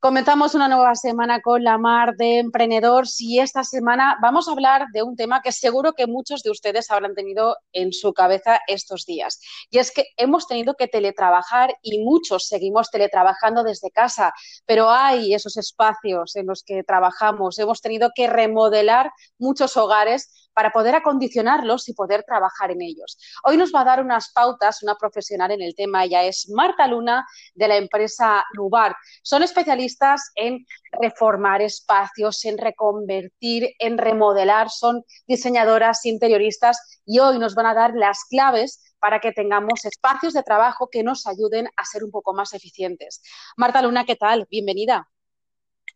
Comenzamos una nueva semana con la Mar de Emprendedores y esta semana vamos a hablar de un tema que seguro que muchos de ustedes habrán tenido en su cabeza estos días. Y es que hemos tenido que teletrabajar y muchos seguimos teletrabajando desde casa, pero hay esos espacios en los que trabajamos. Hemos tenido que remodelar muchos hogares para poder acondicionarlos y poder trabajar en ellos. Hoy nos va a dar unas pautas una profesional en el tema, ella es Marta Luna de la empresa Nubar. Son especialistas en reformar espacios, en reconvertir, en remodelar, son diseñadoras interioristas y hoy nos van a dar las claves para que tengamos espacios de trabajo que nos ayuden a ser un poco más eficientes. Marta Luna, ¿qué tal? Bienvenida.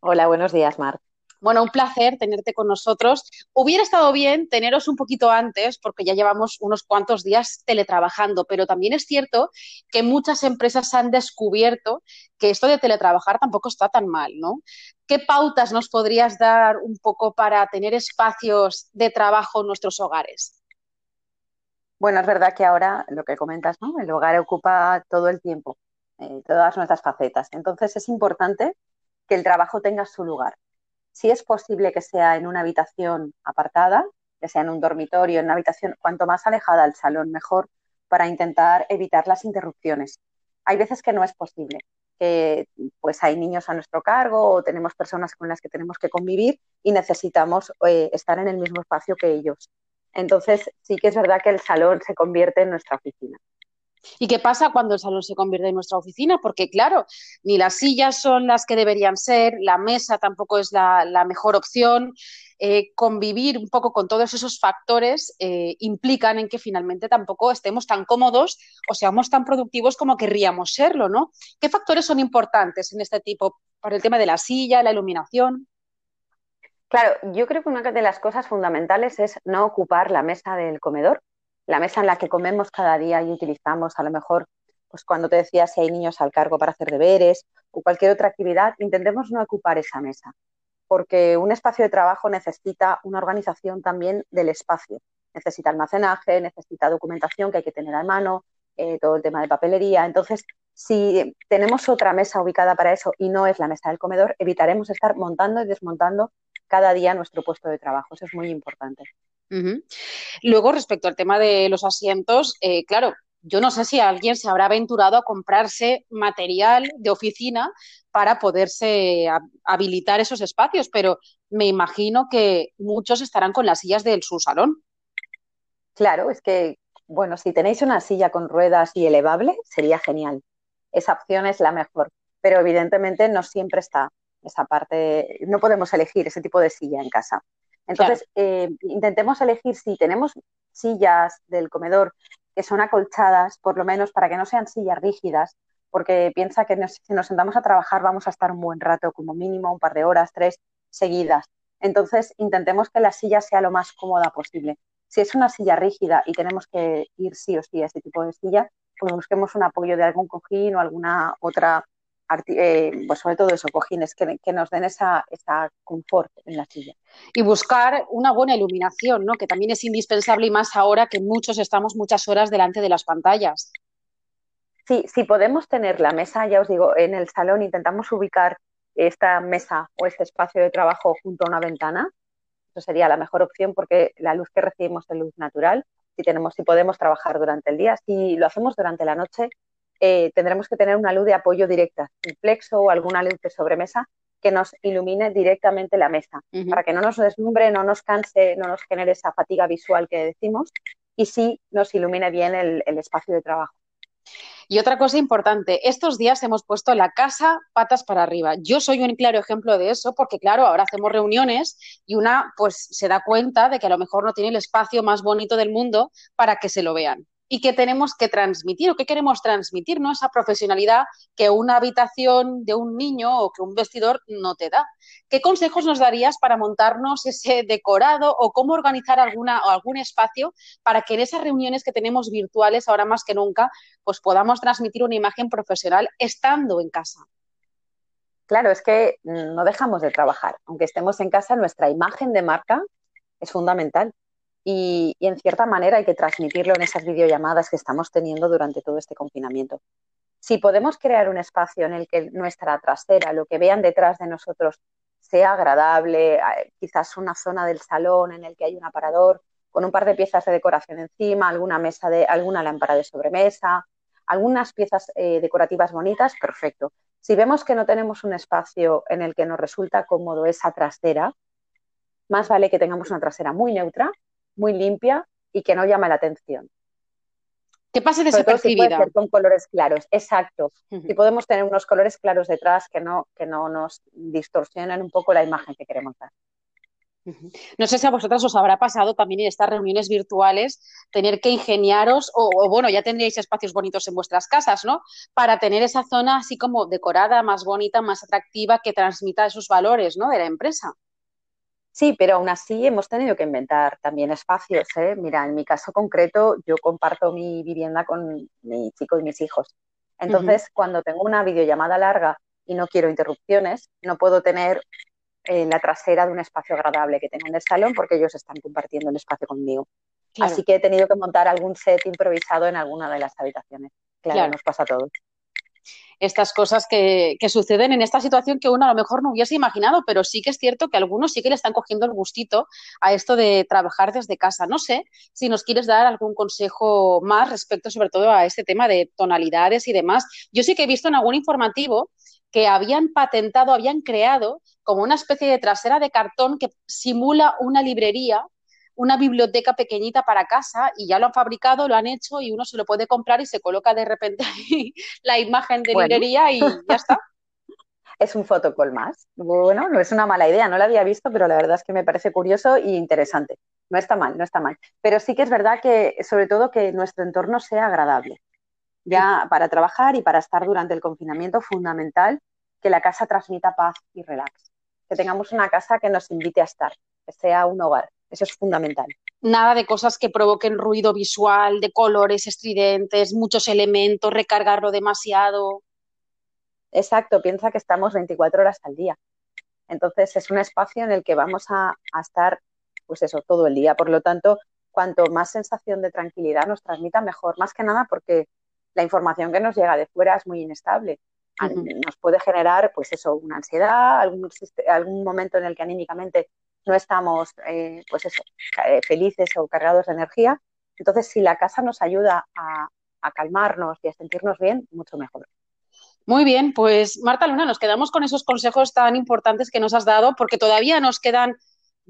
Hola, buenos días, Marta. Bueno, un placer tenerte con nosotros. Hubiera estado bien teneros un poquito antes, porque ya llevamos unos cuantos días teletrabajando, pero también es cierto que muchas empresas han descubierto que esto de teletrabajar tampoco está tan mal, ¿no? ¿Qué pautas nos podrías dar un poco para tener espacios de trabajo en nuestros hogares? Bueno, es verdad que ahora lo que comentas, ¿no? El hogar ocupa todo el tiempo, eh, todas nuestras facetas. Entonces es importante que el trabajo tenga su lugar si es posible que sea en una habitación apartada, que sea en un dormitorio, en una habitación cuanto más alejada del salón, mejor, para intentar evitar las interrupciones. Hay veces que no es posible, que pues hay niños a nuestro cargo o tenemos personas con las que tenemos que convivir y necesitamos eh, estar en el mismo espacio que ellos. Entonces, sí que es verdad que el salón se convierte en nuestra oficina. ¿Y qué pasa cuando el salón se convierte en nuestra oficina? Porque, claro, ni las sillas son las que deberían ser, la mesa tampoco es la, mejor opción. Eh, convivir un poco con todos esos factores eh, implican en que finalmente tampoco estemos tan cómodos o seamos tan productivos como querríamos serlo, ¿no? ¿Qué factores son importantes en este tipo para el tema de la silla, la iluminación? Claro, yo creo que una de las cosas fundamentales es no ocupar la mesa del comedor la mesa en la que comemos cada día y utilizamos, a lo mejor, pues cuando te decía si hay niños al cargo para hacer deberes o cualquier otra actividad, intentemos no ocupar esa mesa, porque un espacio de trabajo necesita una organización también del espacio. Necesita almacenaje, necesita documentación que hay que tener a mano, eh, todo el tema de papelería. Entonces, si tenemos otra mesa ubicada para eso y no es la mesa del comedor, evitaremos estar montando y desmontando cada día nuestro puesto de trabajo. Eso es muy importante. Luego, respecto al tema de los asientos, eh, claro, yo no sé si alguien se habrá aventurado a comprarse material de oficina para poderse habilitar esos espacios, pero me imagino que muchos estarán con las sillas del su salón. Claro, es que, bueno, si tenéis una silla con ruedas y elevable, sería genial. Esa opción es la mejor, pero evidentemente no siempre está esa parte, no podemos elegir ese tipo de silla en casa. Entonces, eh, intentemos elegir si tenemos sillas del comedor que son acolchadas, por lo menos para que no sean sillas rígidas, porque piensa que si nos sentamos a trabajar vamos a estar un buen rato, como mínimo un par de horas, tres seguidas. Entonces, intentemos que la silla sea lo más cómoda posible. Si es una silla rígida y tenemos que ir sí o sí a ese tipo de silla, pues busquemos un apoyo de algún cojín o alguna otra eh, pues sobre todo eso, cojines que, nos den esa, confort en la silla. Y buscar una buena iluminación, ¿no? que también es indispensable y más ahora que muchos estamos muchas horas delante de las pantallas. Sí, si podemos tener la mesa, ya os digo, en el salón intentamos ubicar esta mesa o este espacio de trabajo junto a una ventana. Eso sería la mejor opción porque la luz que recibimos es luz natural. Si tenemos, si podemos trabajar durante el día, si lo hacemos durante la noche, eh, tendremos que tener una luz de apoyo directa, un plexo o alguna luz de sobremesa que nos ilumine directamente la mesa, para que no nos deslumbre, no nos canse, no nos genere esa fatiga visual que decimos y sí nos ilumine bien el, el espacio de trabajo. Y otra cosa importante, estos días hemos puesto la casa patas para arriba. Yo soy un claro ejemplo de eso porque, claro, ahora hacemos reuniones y una pues se da cuenta de que a lo mejor no tiene el espacio más bonito del mundo para que se lo vean y qué tenemos que transmitir o qué queremos transmitir, ¿no? Esa profesionalidad que una habitación de un niño o que un vestidor no te da. ¿Qué consejos nos darías para montarnos ese decorado o cómo organizar alguna, o algún espacio para que en esas reuniones que tenemos virtuales ahora más que nunca, pues podamos transmitir una imagen profesional estando en casa? Claro, es que no dejamos de trabajar. Aunque estemos en casa, nuestra imagen de marca es fundamental y, en cierta manera hay que transmitirlo en esas videollamadas que estamos teniendo durante todo este confinamiento. Si podemos crear un espacio en el que nuestra trasera, lo que vean detrás de nosotros, sea agradable, quizás una zona del salón en el que hay un aparador con un par de piezas de decoración encima, alguna mesa de, alguna lámpara de sobremesa, algunas piezas eh, decorativas bonitas, perfecto. Si vemos que no tenemos un espacio en el que nos resulta cómodo esa trasera, más vale que tengamos una trasera muy neutra, muy limpia y que no llame la atención. Que pase desapercibida. Si con colores claros, exacto. Si podemos tener unos colores claros detrás que no, que no nos distorsionen un poco la imagen que queremos dar. No sé si a vosotras os habrá pasado también en estas reuniones virtuales tener que ingeniaros, o, bueno, ya tendríais espacios bonitos en vuestras casas, ¿no? Para tener esa zona así como decorada, más bonita, más atractiva, que transmita esos valores, ¿no? De la empresa. Sí, pero aún así hemos tenido que inventar también espacios. ¿eh? Mira, en mi caso concreto, yo comparto mi vivienda con mi chico y mis hijos. Entonces, cuando tengo una videollamada larga y no quiero interrupciones, no puedo tener eh, la trasera de un espacio agradable que tengo en el salón porque ellos están compartiendo el espacio conmigo. Así que he tenido que montar algún set improvisado en alguna de las habitaciones. claro. nos pasa a todos estas cosas que, suceden en esta situación que uno a lo mejor no hubiese imaginado, pero sí que es cierto que algunos sí que le están cogiendo el gustito a esto de trabajar desde casa. No sé si nos quieres dar algún consejo más respecto sobre todo a este tema de tonalidades y demás. Yo sí que he visto en algún informativo que habían patentado, habían creado como una especie de trasera de cartón que simula una librería una biblioteca pequeñita para casa y ya lo han fabricado, lo han hecho y uno se lo puede comprar y se coloca de repente ahí la imagen de librería y ya está. Es un fotocall más. Bueno, no es una mala idea, no la había visto, pero la verdad es que me parece curioso y interesante. No está mal, no está mal. Pero sí que es verdad que, sobre todo, que nuestro entorno sea agradable. Ya para trabajar y para estar durante el confinamiento, fundamental que la casa transmita paz y relax. Que tengamos una casa que nos invite a estar, que sea un hogar. Eso es fundamental. Nada de cosas que provoquen ruido visual, de colores estridentes, muchos elementos, recargarlo demasiado. Exacto, piensa que estamos 24 horas al día. Entonces es un espacio en el que vamos a, estar, pues eso, todo el día. Por lo tanto, cuanto más sensación de tranquilidad nos transmita, mejor. Más que nada porque la información que nos llega de fuera es muy inestable. Nos puede generar, pues eso, una ansiedad, algún, algún momento en el que anímicamente no estamos eh, pues eso, eh, felices o cargados de energía. Entonces, si la casa nos ayuda a, a calmarnos y a sentirnos bien, mucho mejor. Muy bien, pues Marta Luna, nos quedamos con esos consejos tan importantes que nos has dado, porque todavía nos quedan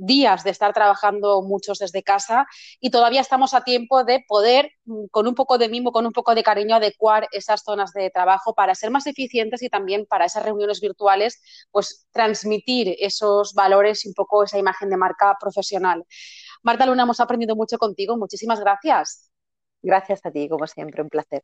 días de estar trabajando muchos desde casa y todavía estamos a tiempo de poder, mm, con un poco de mimo, con un poco de cariño, adecuar esas zonas de trabajo para ser más eficientes y también para esas reuniones virtuales, pues transmitir esos valores y un poco esa imagen de marca profesional. Marta Luna, hemos aprendido mucho contigo. Muchísimas gracias. Gracias a ti, como siempre, un placer.